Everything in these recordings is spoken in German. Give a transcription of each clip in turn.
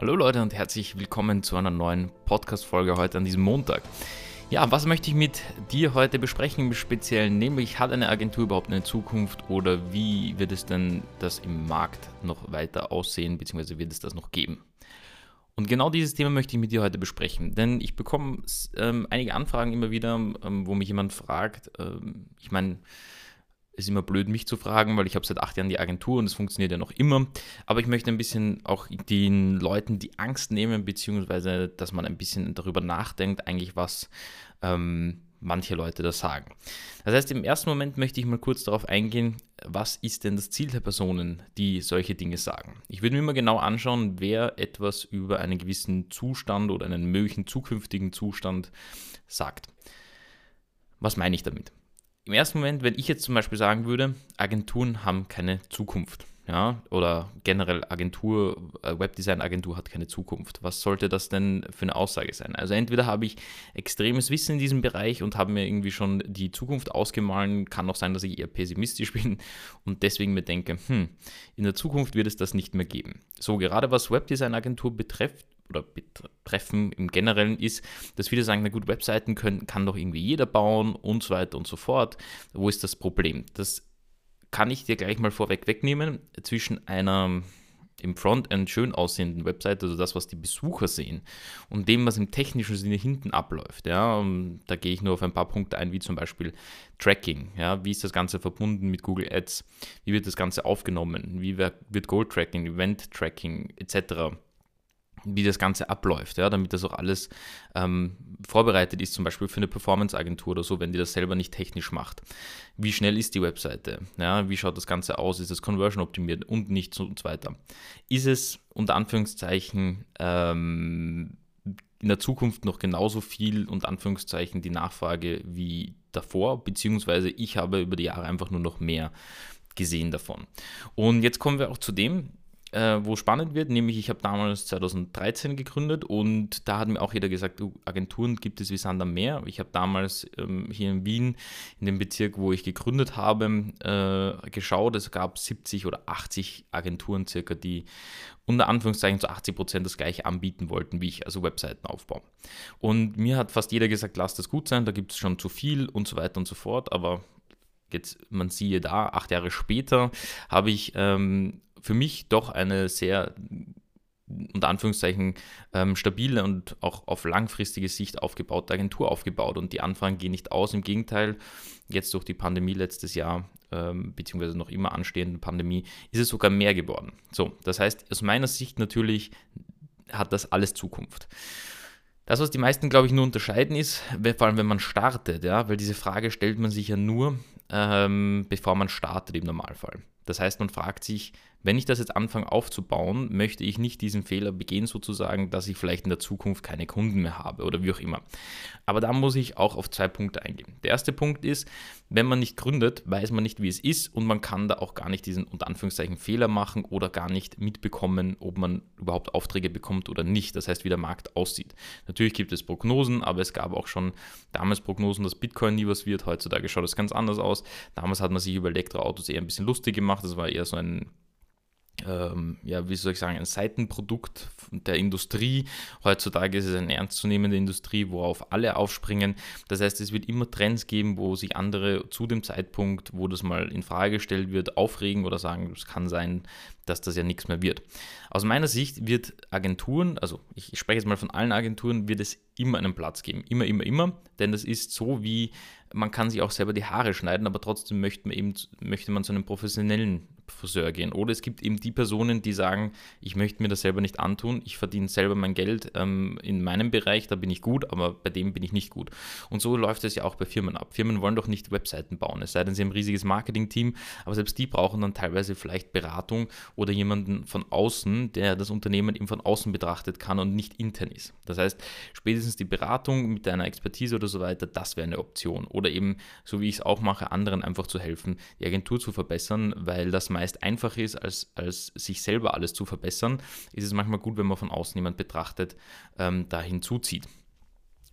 Hallo Leute und herzlich willkommen zu einer neuen Podcast-Folge heute an diesem Montag. Ja, was möchte ich mit dir heute besprechen im Speziellen? Nämlich, hat eine Agentur überhaupt eine Zukunft oder wie wird es denn das im Markt noch weiter aussehen, beziehungsweise wird es das noch geben? Und genau dieses Thema möchte ich mit dir heute besprechen, denn ich bekomme ähm, einige Anfragen immer wieder, ähm, wo mich jemand fragt, ähm, ich meine, ist immer blöd, mich zu fragen, weil ich habe seit acht Jahren die Agentur und es funktioniert ja noch immer. Aber ich möchte ein bisschen auch den Leuten die Angst nehmen, beziehungsweise, dass man ein bisschen darüber nachdenkt, eigentlich was ähm, manche Leute da sagen. Das heißt, im ersten Moment möchte ich mal kurz darauf eingehen, was ist denn das Ziel der Personen, die solche Dinge sagen. Ich würde mir immer genau anschauen, wer etwas über einen gewissen Zustand oder einen möglichen zukünftigen Zustand sagt. Was meine ich damit? Im ersten Moment, wenn ich jetzt zum Beispiel sagen würde, Agenturen haben keine Zukunft, ja, oder generell Agentur, äh, Webdesign-Agentur hat keine Zukunft. Was sollte das denn für eine Aussage sein? Also entweder habe ich extremes Wissen in diesem Bereich und habe mir irgendwie schon die Zukunft ausgemahlen, kann auch sein, dass ich eher pessimistisch bin und deswegen mir denke, hm, in der Zukunft wird es das nicht mehr geben. So, gerade was Webdesign-Agentur betrifft, oder betreffen im Generellen ist, dass viele sagen, na gut, Webseiten können, kann doch irgendwie jeder bauen und so weiter und so fort. Wo ist das Problem? Das kann ich dir gleich mal vorweg wegnehmen. Zwischen einer im Frontend schön aussehenden Webseite, also das, was die Besucher sehen, und dem, was im technischen Sinne hinten abläuft. Ja, da gehe ich nur auf ein paar Punkte ein, wie zum Beispiel Tracking. Ja, wie ist das Ganze verbunden mit Google Ads? Wie wird das Ganze aufgenommen? Wie wird Goal Tracking, Event Tracking etc wie das Ganze abläuft, ja, damit das auch alles ähm, vorbereitet ist, zum Beispiel für eine Performance-Agentur oder so, wenn die das selber nicht technisch macht. Wie schnell ist die Webseite? Ja, wie schaut das Ganze aus? Ist es conversion optimiert und nicht so und so weiter? Ist es unter Anführungszeichen ähm, in der Zukunft noch genauso viel unter Anführungszeichen die Nachfrage wie davor, beziehungsweise ich habe über die Jahre einfach nur noch mehr gesehen davon. Und jetzt kommen wir auch zu dem, äh, wo spannend wird, nämlich ich habe damals 2013 gegründet und da hat mir auch jeder gesagt, du, Agenturen gibt es wie Sand am Meer. Ich habe damals ähm, hier in Wien, in dem Bezirk, wo ich gegründet habe, äh, geschaut, es gab 70 oder 80 Agenturen circa, die unter Anführungszeichen zu 80 Prozent das gleiche anbieten wollten wie ich, also Webseiten aufbauen. Und mir hat fast jeder gesagt, lass das gut sein, da gibt es schon zu viel und so weiter und so fort, aber jetzt, man siehe da, acht Jahre später habe ich ähm, für mich doch eine sehr unter Anführungszeichen ähm, stabile und auch auf langfristige Sicht aufgebaute Agentur aufgebaut und die Anfragen gehen nicht aus. Im Gegenteil, jetzt durch die Pandemie letztes Jahr, ähm, beziehungsweise noch immer anstehende Pandemie, ist es sogar mehr geworden. So, das heißt, aus meiner Sicht natürlich hat das alles Zukunft. Das, was die meisten, glaube ich, nur unterscheiden, ist, vor allem wenn man startet, ja, weil diese Frage stellt man sich ja nur, ähm, bevor man startet im Normalfall. Das heißt, man fragt sich, wenn ich das jetzt anfange aufzubauen, möchte ich nicht diesen Fehler begehen, sozusagen, dass ich vielleicht in der Zukunft keine Kunden mehr habe oder wie auch immer. Aber da muss ich auch auf zwei Punkte eingehen. Der erste Punkt ist, wenn man nicht gründet, weiß man nicht, wie es ist und man kann da auch gar nicht diesen unter Anführungszeichen Fehler machen oder gar nicht mitbekommen, ob man überhaupt Aufträge bekommt oder nicht. Das heißt, wie der Markt aussieht. Natürlich gibt es Prognosen, aber es gab auch schon damals Prognosen, dass Bitcoin nie was wird. Heutzutage schaut es ganz anders aus. Damals hat man sich über Elektroautos eher ein bisschen lustig gemacht. Das war eher so ein ähm, ja, wie soll ich sagen, ein Seitenprodukt der Industrie. Heutzutage ist es eine ernstzunehmende Industrie, worauf alle aufspringen. Das heißt, es wird immer Trends geben, wo sich andere zu dem Zeitpunkt, wo das mal in Frage gestellt wird, aufregen oder sagen, es kann sein, dass das ja nichts mehr wird. Aus meiner Sicht wird Agenturen, also ich spreche jetzt mal von allen Agenturen, wird es immer einen Platz geben. Immer, immer, immer. Denn das ist so wie, man kann sich auch selber die Haare schneiden, aber trotzdem möchte man eben, möchte man zu einem professionellen Friseur gehen. Oder es gibt eben die Personen, die sagen, ich möchte mir das selber nicht antun, ich verdiene selber mein Geld ähm, in meinem Bereich, da bin ich gut, aber bei dem bin ich nicht gut. Und so läuft es ja auch bei Firmen ab. Firmen wollen doch nicht Webseiten bauen, es sei denn, sie haben ein riesiges Marketing-Team, aber selbst die brauchen dann teilweise vielleicht Beratung oder jemanden von außen, der das Unternehmen eben von außen betrachtet kann und nicht intern ist. Das heißt, spätestens die Beratung mit deiner Expertise oder so weiter, das wäre eine Option. Oder eben, so wie ich es auch mache, anderen einfach zu helfen, die Agentur zu verbessern, weil das meist einfach ist, als, als sich selber alles zu verbessern, ist es manchmal gut, wenn man von außen jemand betrachtet, ähm, da hinzuzieht.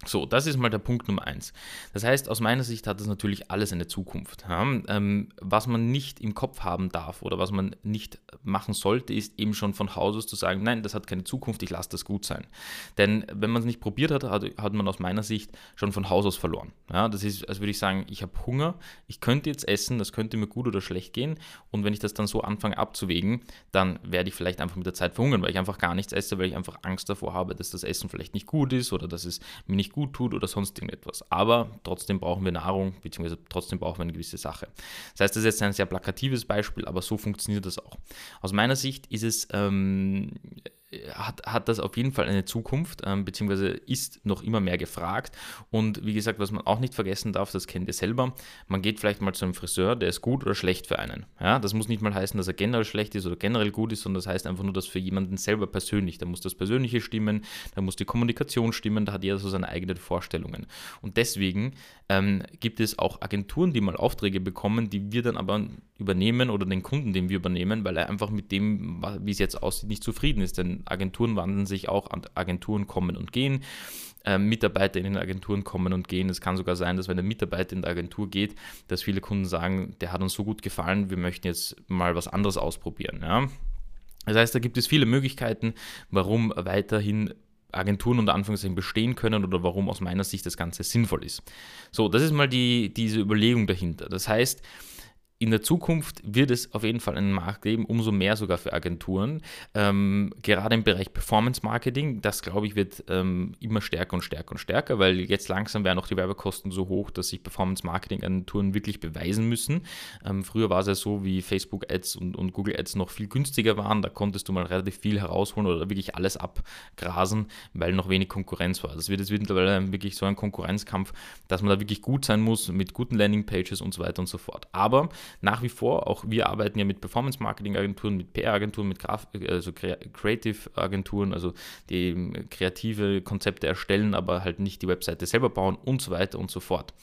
So, das ist mal der Punkt Nummer eins. Das heißt, aus meiner Sicht hat das natürlich alles eine Zukunft. Ähm, was man nicht im Kopf haben darf oder was man nicht machen sollte, ist eben schon von Haus aus zu sagen, nein, das hat keine Zukunft, ich lasse das gut sein. Denn wenn man es nicht probiert hat, hat, man aus meiner Sicht schon von Haus aus verloren. Das ist, als würde ich sagen, ich habe Hunger, ich könnte jetzt essen, das könnte mir gut oder schlecht gehen. Und wenn ich das dann so anfange abzuwägen, dann werde ich vielleicht einfach mit der Zeit verhungern, weil ich einfach gar nichts esse, weil ich einfach Angst davor habe, dass das Essen vielleicht nicht gut ist oder dass es mir nicht gut tut oder sonst irgendetwas. Aber trotzdem brauchen wir Nahrung, beziehungsweise trotzdem brauchen wir eine gewisse Sache. Das heißt, das ist jetzt ein sehr plakatives Beispiel, aber so funktioniert das auch. Aus meiner Sicht ist es ähm, hat, hat das auf jeden Fall eine Zukunft, ähm, beziehungsweise ist noch immer mehr gefragt. Und wie gesagt, was man auch nicht vergessen darf, das kennt ihr selber, man geht vielleicht mal zu einem Friseur, der ist gut oder schlecht für einen. Ja, das muss nicht mal heißen, dass er generell schlecht ist oder generell gut ist, sondern das heißt einfach nur, dass für jemanden selber persönlich, da muss das Persönliche stimmen, da muss die Kommunikation stimmen, da hat jeder so seine eigenen Vorstellungen. Und deswegen ähm, gibt es auch Agenturen, die mal Aufträge bekommen, die wir dann aber übernehmen oder den Kunden, den wir übernehmen, weil er einfach mit dem, wie es jetzt aussieht, nicht zufrieden ist. Denn Agenturen wandeln sich auch, Agenturen kommen und gehen. Äh, Mitarbeiter in den Agenturen kommen und gehen. Es kann sogar sein, dass wenn der Mitarbeiter in der Agentur geht, dass viele Kunden sagen, der hat uns so gut gefallen, wir möchten jetzt mal was anderes ausprobieren. Ja? Das heißt, da gibt es viele Möglichkeiten, warum weiterhin Agenturen unter Anführungszeichen bestehen können oder warum aus meiner Sicht das Ganze sinnvoll ist. So, das ist mal die, diese Überlegung dahinter. Das heißt, in der Zukunft wird es auf jeden Fall einen Markt geben, umso mehr sogar für Agenturen. Ähm, gerade im Bereich Performance Marketing, das glaube ich wird ähm, immer stärker und stärker und stärker, weil jetzt langsam werden auch die Werbekosten so hoch, dass sich Performance Marketing Agenturen wirklich beweisen müssen. Ähm, früher war es ja so, wie Facebook Ads und, und, Google Ads noch viel günstiger waren, da konntest du mal relativ viel herausholen oder wirklich alles abgrasen, weil noch wenig Konkurrenz war. Das wird jetzt mittlerweile wirklich so ein Konkurrenzkampf, dass man da wirklich gut sein muss mit guten Landing Pages und so weiter und so fort. Aber nach wie vor, auch wir arbeiten ja mit Performance-Marketing-Agenturen, mit PR-Agenturen, mit Graf also Creative-Agenturen, also die kreative Konzepte erstellen, aber halt nicht die Webseite selber bauen und so weiter und so fort.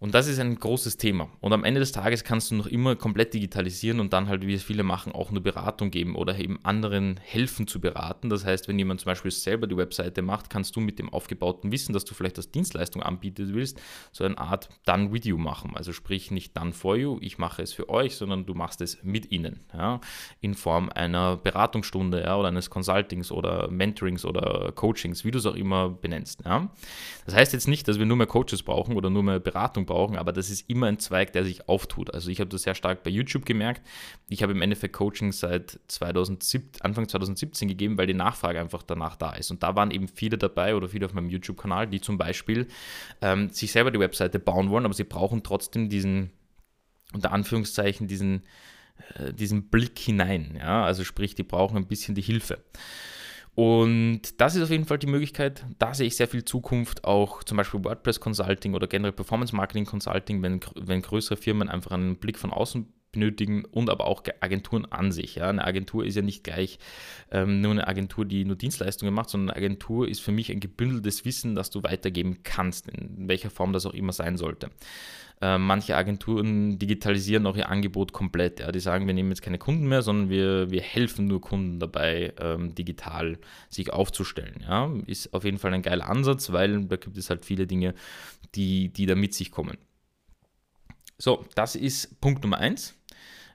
Und das ist ein großes Thema. Und am Ende des Tages kannst du noch immer komplett digitalisieren und dann halt, wie es viele machen, auch eine Beratung geben oder eben anderen helfen zu beraten. Das heißt, wenn jemand zum Beispiel selber die Webseite macht, kannst du mit dem aufgebauten Wissen, dass du vielleicht als Dienstleistung anbieten willst, so eine Art Done With You machen. Also sprich nicht Done For You, ich mache es für euch, sondern du machst es mit ihnen. Ja, in Form einer Beratungsstunde ja, oder eines Consultings oder Mentorings oder Coachings, wie du es auch immer benennst. Ja. Das heißt jetzt nicht, dass wir nur mehr Coaches brauchen oder nur mehr Beratung brauchen, aber das ist immer ein Zweig, der sich auftut. Also ich habe das sehr stark bei YouTube gemerkt. Ich habe im Endeffekt Coaching seit 2017, Anfang 2017 gegeben, weil die Nachfrage einfach danach da ist. Und da waren eben viele dabei oder viele auf meinem YouTube-Kanal, die zum Beispiel ähm, sich selber die Webseite bauen wollen, aber sie brauchen trotzdem diesen, unter Anführungszeichen, diesen, äh, diesen Blick hinein. Ja? Also sprich, die brauchen ein bisschen die Hilfe. Und das ist auf jeden Fall die Möglichkeit. Da sehe ich sehr viel Zukunft, auch zum Beispiel WordPress Consulting oder generell Performance Marketing Consulting, wenn, wenn größere Firmen einfach einen Blick von außen benötigen und aber auch Agenturen an sich. Ja. Eine Agentur ist ja nicht gleich ähm, nur eine Agentur, die nur Dienstleistungen macht, sondern eine Agentur ist für mich ein gebündeltes Wissen, das du weitergeben kannst, in welcher Form das auch immer sein sollte. Äh, manche Agenturen digitalisieren auch ihr Angebot komplett. Ja. Die sagen, wir nehmen jetzt keine Kunden mehr, sondern wir, wir helfen nur Kunden dabei, ähm, digital sich aufzustellen. Ja. Ist auf jeden Fall ein geiler Ansatz, weil da gibt es halt viele Dinge, die, die da mit sich kommen. So, das ist Punkt Nummer eins.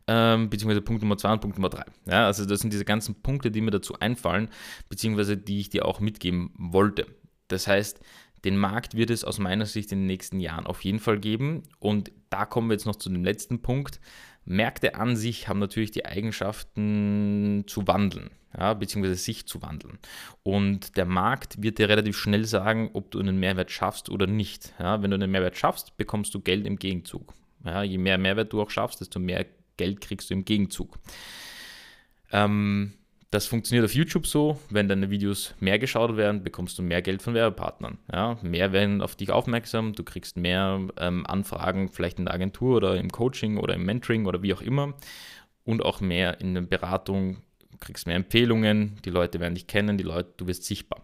Ähm, beziehungsweise Punkt Nummer zwei und Punkt Nummer drei. Ja, also das sind diese ganzen Punkte, die mir dazu einfallen, beziehungsweise die ich dir auch mitgeben wollte. Das heißt, den Markt wird es aus meiner Sicht in den nächsten Jahren auf jeden Fall geben. Und da kommen wir jetzt noch zu dem letzten Punkt. Märkte an sich haben natürlich die Eigenschaften zu wandeln, ja, beziehungsweise sich zu wandeln. Und der Markt wird dir relativ schnell sagen, ob du einen Mehrwert schaffst oder nicht. Ja, wenn du einen Mehrwert schaffst, bekommst du Geld im Gegenzug. Ja, je mehr Mehrwert du auch schaffst, desto mehr Geld kriegst du im Gegenzug. Ähm, das funktioniert auf YouTube so, wenn deine Videos mehr geschaut werden, bekommst du mehr Geld von Werbepartnern. Ja, mehr werden auf dich aufmerksam, du kriegst mehr ähm, Anfragen, vielleicht in der Agentur oder im Coaching oder im Mentoring oder wie auch immer. Und auch mehr in der Beratung, du kriegst mehr Empfehlungen, die Leute werden dich kennen, die Leute, du wirst sichtbar.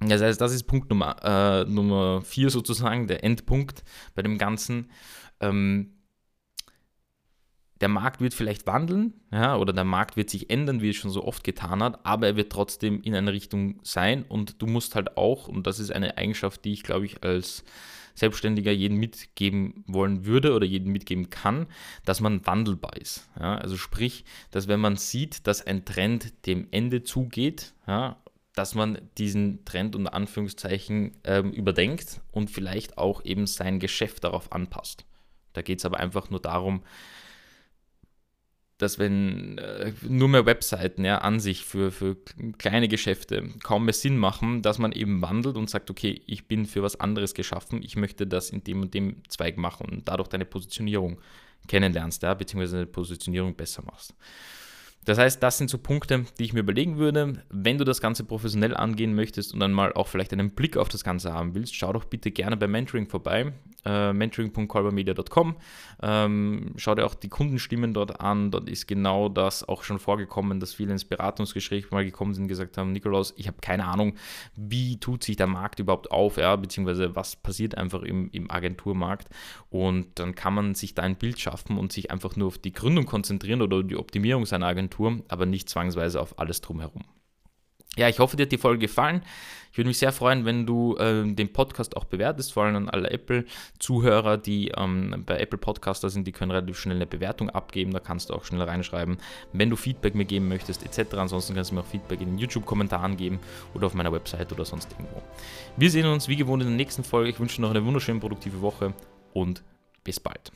Das heißt, das ist Punkt Nummer, äh, Nummer vier sozusagen, der Endpunkt bei dem Ganzen. Ähm, der Markt wird vielleicht wandeln, ja, oder der Markt wird sich ändern, wie es schon so oft getan hat, aber er wird trotzdem in eine Richtung sein und du musst halt auch, und das ist eine Eigenschaft, die ich glaube ich als Selbstständiger jedem mitgeben wollen würde oder jedem mitgeben kann, dass man wandelbar ist. Ja, also sprich, dass wenn man sieht, dass ein Trend dem Ende zugeht, ja, dass man diesen Trend unter Anführungszeichen ähm, überdenkt und vielleicht auch eben sein Geschäft darauf anpasst. Da geht es aber einfach nur darum, dass wenn äh, nur mehr Webseiten ja, an sich für, für kleine Geschäfte kaum mehr Sinn machen, dass man eben wandelt und sagt, okay, ich bin für was anderes geschaffen, ich möchte das in dem und dem Zweig machen und dadurch deine Positionierung kennenlernst, ja, beziehungsweise deine Positionierung besser machst. Das heißt, das sind so Punkte, die ich mir überlegen würde. Wenn du das Ganze professionell angehen möchtest und dann mal auch vielleicht einen Blick auf das Ganze haben willst, schau doch bitte gerne bei Mentoring vorbei äh, mentoring.colbermedia.com. Ähm, schau dir auch die Kundenstimmen dort an. Dort ist genau das auch schon vorgekommen, dass viele ins Beratungsgespräch mal gekommen sind und gesagt haben, Nikolaus, ich habe keine Ahnung, wie tut sich der Markt überhaupt auf, ja, beziehungsweise was passiert einfach im, im Agenturmarkt. Und dann kann man sich da ein Bild schaffen und sich einfach nur auf die Gründung konzentrieren oder die Optimierung seiner Agentur, aber nicht zwangsweise auf alles drumherum. Ja, ich hoffe, dir hat die Folge gefallen. Ich würde mich sehr freuen, wenn du äh, den Podcast auch bewertest, vor allem an alle Apple-Zuhörer, die ähm, bei Apple Podcaster sind, die können relativ schnell eine Bewertung abgeben, da kannst du auch schnell reinschreiben, wenn du Feedback mir geben möchtest, etc. Ansonsten kannst du mir auch Feedback in den YouTube-Kommentaren geben oder auf meiner Website oder sonst irgendwo. Wir sehen uns wie gewohnt in der nächsten Folge. Ich wünsche dir noch eine wunderschöne, produktive Woche und bis bald.